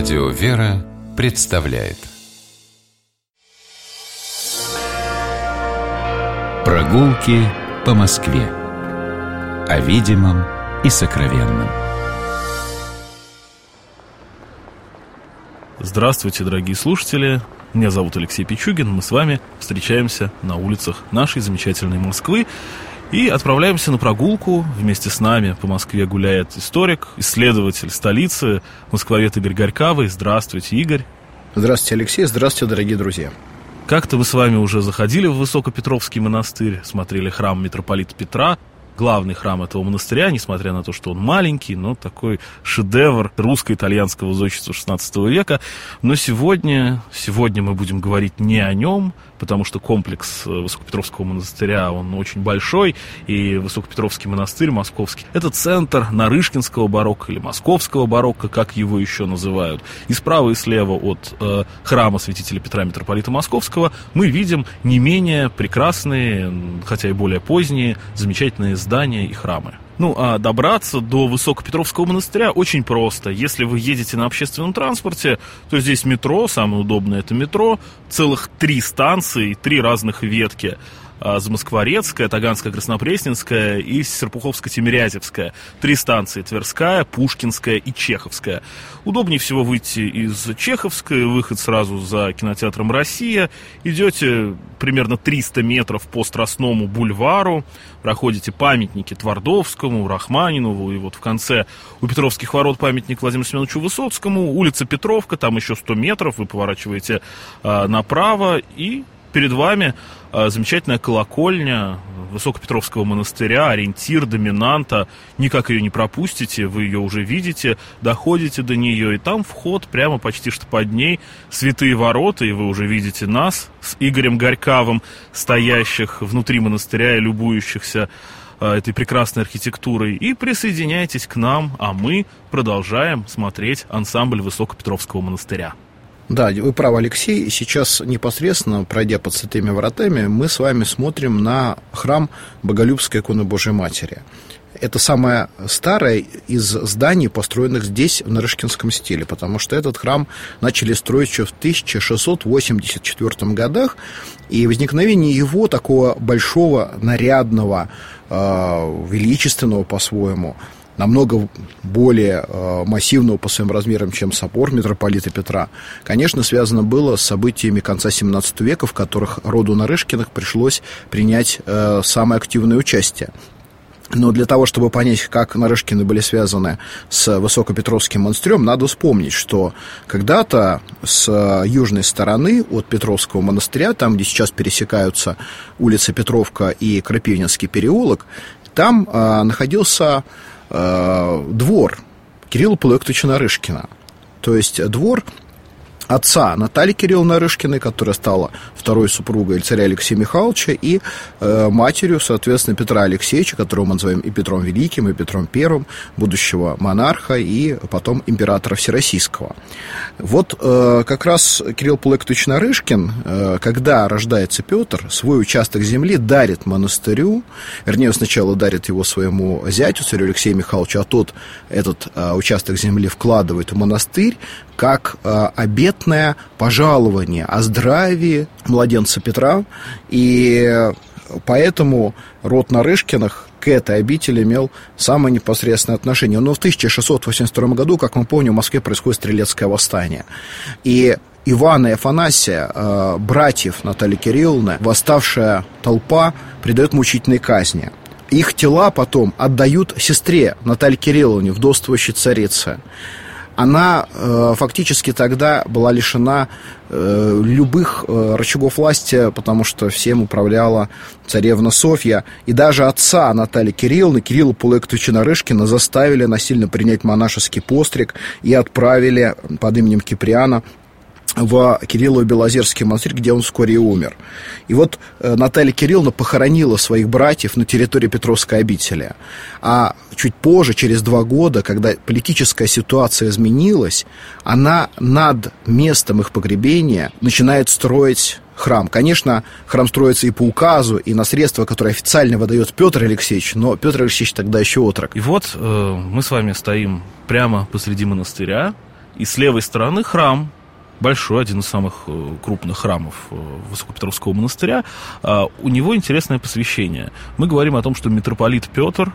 Радио «Вера» представляет Прогулки по Москве О видимом и сокровенном Здравствуйте, дорогие слушатели! Меня зовут Алексей Пичугин. Мы с вами встречаемся на улицах нашей замечательной Москвы и отправляемся на прогулку. Вместе с нами по Москве гуляет историк, исследователь столицы, москвовед Игорь Горькавый. Здравствуйте, Игорь. Здравствуйте, Алексей. Здравствуйте, дорогие друзья. Как-то мы с вами уже заходили в Высокопетровский монастырь, смотрели храм митрополита Петра, главный храм этого монастыря, несмотря на то, что он маленький, но такой шедевр русско-итальянского зодчества XVI века. Но сегодня, сегодня мы будем говорить не о нем, потому что комплекс э, Высокопетровского монастыря, он очень большой, и Высокопетровский монастырь московский – это центр Нарышкинского барокко или Московского барокко, как его еще называют. И справа и слева от э, храма святителя Петра Митрополита Московского мы видим не менее прекрасные, хотя и более поздние, замечательные здания и храмы. Ну, а добраться до Высокопетровского монастыря очень просто. Если вы едете на общественном транспорте, то здесь метро, самое удобное это метро, целых три станции, три разных ветки. А, Замоскворецкая, Таганская, Краснопресненская и Серпуховско-Тимирязевская. Три станции, Тверская, Пушкинская и Чеховская. Удобнее всего выйти из Чеховской, выход сразу за кинотеатром «Россия». Идете примерно 300 метров по Страстному бульвару, проходите памятники Твардовскому, Рахманинову, и вот в конце у Петровских ворот памятник Владимиру Семеновичу Высоцкому, улица Петровка, там еще 100 метров, вы поворачиваете э, направо и перед вами э, замечательная колокольня Высокопетровского монастыря, ориентир, доминанта. Никак ее не пропустите, вы ее уже видите, доходите до нее, и там вход прямо почти что под ней, святые ворота, и вы уже видите нас с Игорем Горькавым, стоящих внутри монастыря и любующихся э, этой прекрасной архитектурой, и присоединяйтесь к нам, а мы продолжаем смотреть ансамбль Высокопетровского монастыря. Да, вы правы, Алексей. Сейчас непосредственно, пройдя под святыми воротами, мы с вами смотрим на храм Боголюбской иконы Божьей Матери. Это самое старое из зданий, построенных здесь в Нарышкинском стиле, потому что этот храм начали строить еще в 1684 годах, и возникновение его, такого большого, нарядного, э, величественного по-своему, намного более э, массивного по своим размерам, чем собор митрополита Петра, конечно, связано было с событиями конца 17 века, в которых роду Нарышкиных пришлось принять э, самое активное участие. Но для того, чтобы понять, как Нарышкины были связаны с Высокопетровским монастырем, надо вспомнить, что когда-то с южной стороны от Петровского монастыря, там, где сейчас пересекаются улица Петровка и Крапивнинский переулок, там э, находился э, двор Кирилла Пулектовича Нарышкина. То есть двор отца Натальи Кирилловны Нарышкиной, которая стала второй супругой царя Алексея Михайловича, и э, матерью, соответственно, Петра Алексеевича, которого мы называем и Петром Великим, и Петром Первым, будущего монарха, и потом императора Всероссийского. Вот э, как раз Кирилл Пулектович Нарышкин, э, когда рождается Петр, свой участок земли дарит монастырю, вернее, сначала дарит его своему зятю, царю Алексею Михайловичу, а тот этот э, участок земли вкладывает в монастырь, как э, обетное пожалование о здравии младенца Петра, и поэтому род Нарышкиных к этой обители имел самое непосредственное отношение. Но в 1682 году, как мы помним, в Москве происходит стрелецкое восстание. И Ивана и Афанасия, э, братьев Натальи Кирилловны, восставшая толпа придает мучительной казни. Их тела потом отдают сестре Наталье Кирилловне, вдовствующей царице она э, фактически тогда была лишена э, любых э, рычагов власти, потому что всем управляла царевна Софья. И даже отца Натальи Кирилловны, Кирилла Пулектовича Нарышкина, заставили насильно принять монашеский постриг и отправили под именем Киприана в Кириллов Белозерский монастырь, где он вскоре и умер. И вот э, Наталья Кирилловна похоронила своих братьев на территории Петровской обители. А чуть позже, через два года, когда политическая ситуация изменилась, она над местом их погребения начинает строить храм. Конечно, храм строится и по указу, и на средства, которые официально выдает Петр Алексеевич, но Петр Алексеевич тогда еще отрок. И вот э, мы с вами стоим прямо посреди монастыря, и с левой стороны храм, большой, один из самых э, крупных храмов э, Высокопетровского монастыря. А, у него интересное посвящение. Мы говорим о том, что митрополит Петр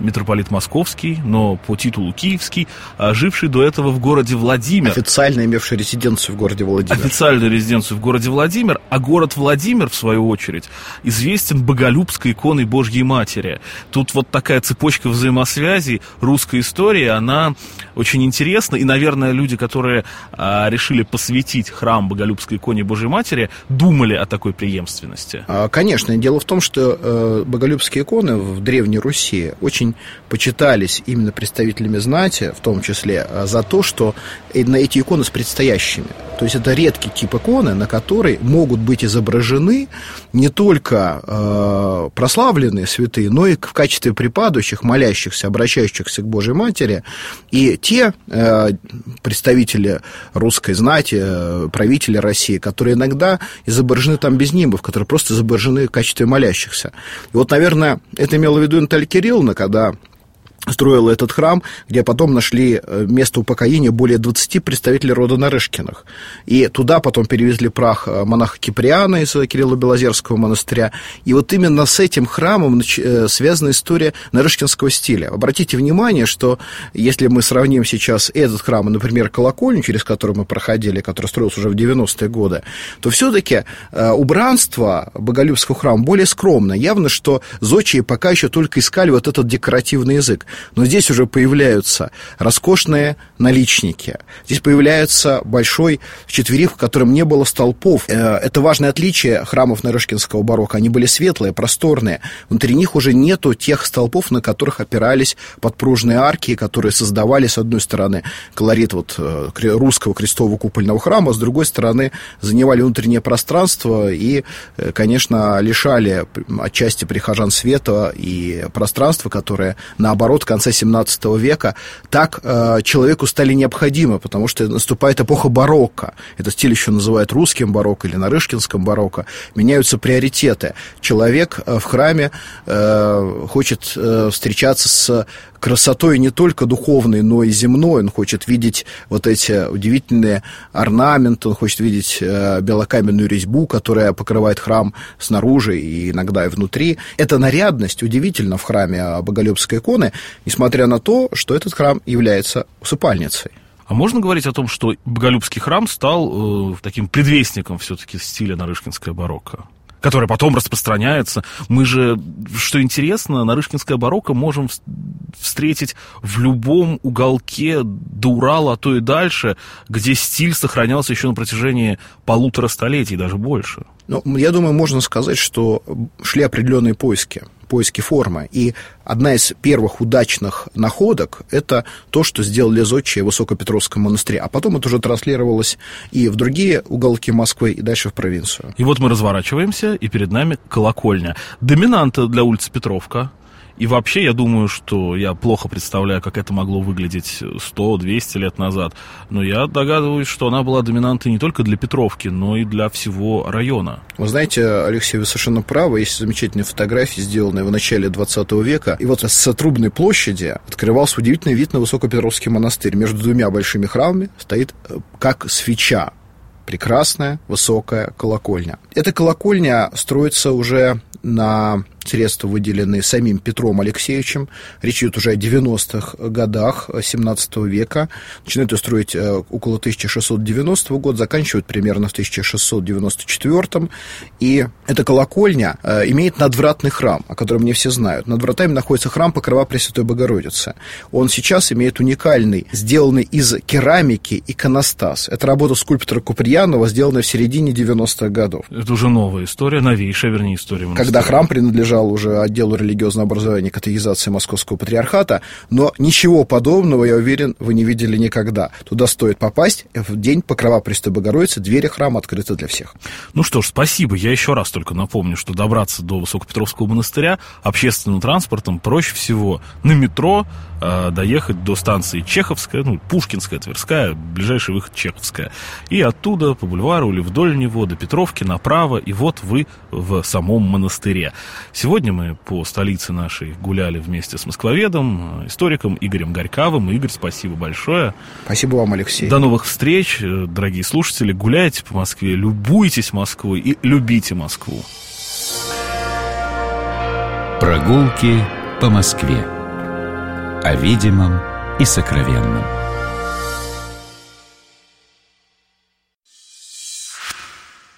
митрополит Московский, но по титулу Киевский, а живший до этого в городе Владимир. Официально имевший резиденцию в городе Владимир. Официальную резиденцию в городе Владимир, а город Владимир, в свою очередь, известен боголюбской иконой Божьей Матери. Тут вот такая цепочка взаимосвязей русской истории, она очень интересна, и, наверное, люди, которые а, решили посвятить храм боголюбской иконе Божьей Матери, думали о такой преемственности. А, конечно, дело в том, что э, боголюбские иконы в Древней Руси очень очень почитались именно представителями знати, в том числе, а, за то, что на эти иконы с предстоящими. То есть это редкий тип иконы, на которой могут быть изображены не только э, прославленные святые, но и в качестве припадающих, молящихся, обращающихся к Божьей Матери, и те э, представители русской знати, э, правители России, которые иногда изображены там без нимбов, которые просто изображены в качестве молящихся. И вот, наверное, это имело в виду Наталья Кирилловна, когда когда строила этот храм, где потом нашли э, место упокоения более 20 представителей рода Нарышкиных. И туда потом перевезли прах э, монаха Киприана из Кирилла-Белозерского монастыря. И вот именно с этим храмом э, связана история Нарышкинского стиля. Обратите внимание, что если мы сравним сейчас этот храм, например, колокольню, через который мы проходили, который строился уже в 90-е годы, то все-таки убранство Боголюбского храма более скромное. Явно, что зодчие пока еще только искали вот этот декоративный язык. Но здесь уже появляются роскошные наличники. Здесь появляется большой четверик, в котором не было столпов. Э, это важное отличие храмов Нарышкинского барокко. Они были светлые, просторные. Внутри них уже нету тех столпов, на которых опирались подпружные арки, которые создавали, с одной стороны, колорит вот э, русского крестового купольного храма, с другой стороны, занимали внутреннее пространство и, э, конечно, лишали отчасти прихожан света и пространства, которое, наоборот, конца 17 века, так э, человеку стали необходимы, потому что наступает эпоха барокко. Этот стиль еще называют русским барокко или нарышкинским барокко. Меняются приоритеты. Человек э, в храме э, хочет э, встречаться с красотой не только духовной, но и земной. Он хочет видеть вот эти удивительные орнаменты, он хочет видеть э, белокаменную резьбу, которая покрывает храм снаружи и иногда и внутри. Эта нарядность удивительна в храме Боголюбской иконы, несмотря на то, что этот храм является усыпальницей. А можно говорить о том, что Боголюбский храм стал э, таким предвестником все-таки стиля Нарышкинская барокко? Которая потом распространяется. Мы же, что интересно, Нарышкинское барокко можем встретить в любом уголке до Урала, а то и дальше, где стиль сохранялся еще на протяжении полутора столетий, даже больше. Ну, я думаю, можно сказать, что шли определенные поиски поиски формы. И одна из первых удачных находок – это то, что сделали зодчие в Высокопетровском монастыре. А потом это уже транслировалось и в другие уголки Москвы, и дальше в провинцию. И вот мы разворачиваемся, и перед нами колокольня. Доминанта для улицы Петровка, и вообще, я думаю, что я плохо представляю, как это могло выглядеть 100-200 лет назад. Но я догадываюсь, что она была доминантой не только для Петровки, но и для всего района. Вы знаете, Алексей, вы совершенно правы. Есть замечательные фотографии, сделанные в начале 20 века. И вот с Трубной площади открывался удивительный вид на Высокопетровский монастырь. Между двумя большими храмами стоит э, как свеча прекрасная высокая колокольня. Эта колокольня строится уже на средства, выделенные самим Петром Алексеевичем. Речь идет уже о 90-х годах 17 века. Начинают ее строить э, около 1690 года, заканчивают примерно в 1694. И эта колокольня э, имеет надвратный храм, о котором не все знают. Над вратами находится храм Покрова Пресвятой Богородицы. Он сейчас имеет уникальный, сделанный из керамики иконостас. Это работа скульптора Куприянова, сделанная в середине 90-х годов. Это уже новая история, новейшая, вернее, история. Когда храм принадлежал принадлежал уже отделу религиозного образования и катехизации Московского патриархата, но ничего подобного, я уверен, вы не видели никогда. Туда стоит попасть в день Покрова Престой Богородицы, двери храма открыты для всех. Ну что ж, спасибо. Я еще раз только напомню, что добраться до Высокопетровского монастыря общественным транспортом проще всего на метро, э, доехать до станции Чеховская, ну, Пушкинская, Тверская, ближайший выход Чеховская. И оттуда по бульвару или вдоль него до Петровки направо, и вот вы в самом монастыре. Сегодня Сегодня мы по столице нашей гуляли вместе с москвоведом, историком Игорем Горьковым. Игорь, спасибо большое. Спасибо вам, Алексей. До новых встреч, дорогие слушатели. Гуляйте по Москве, любуйтесь Москвой и любите Москву. Прогулки по Москве. О видимом и сокровенном.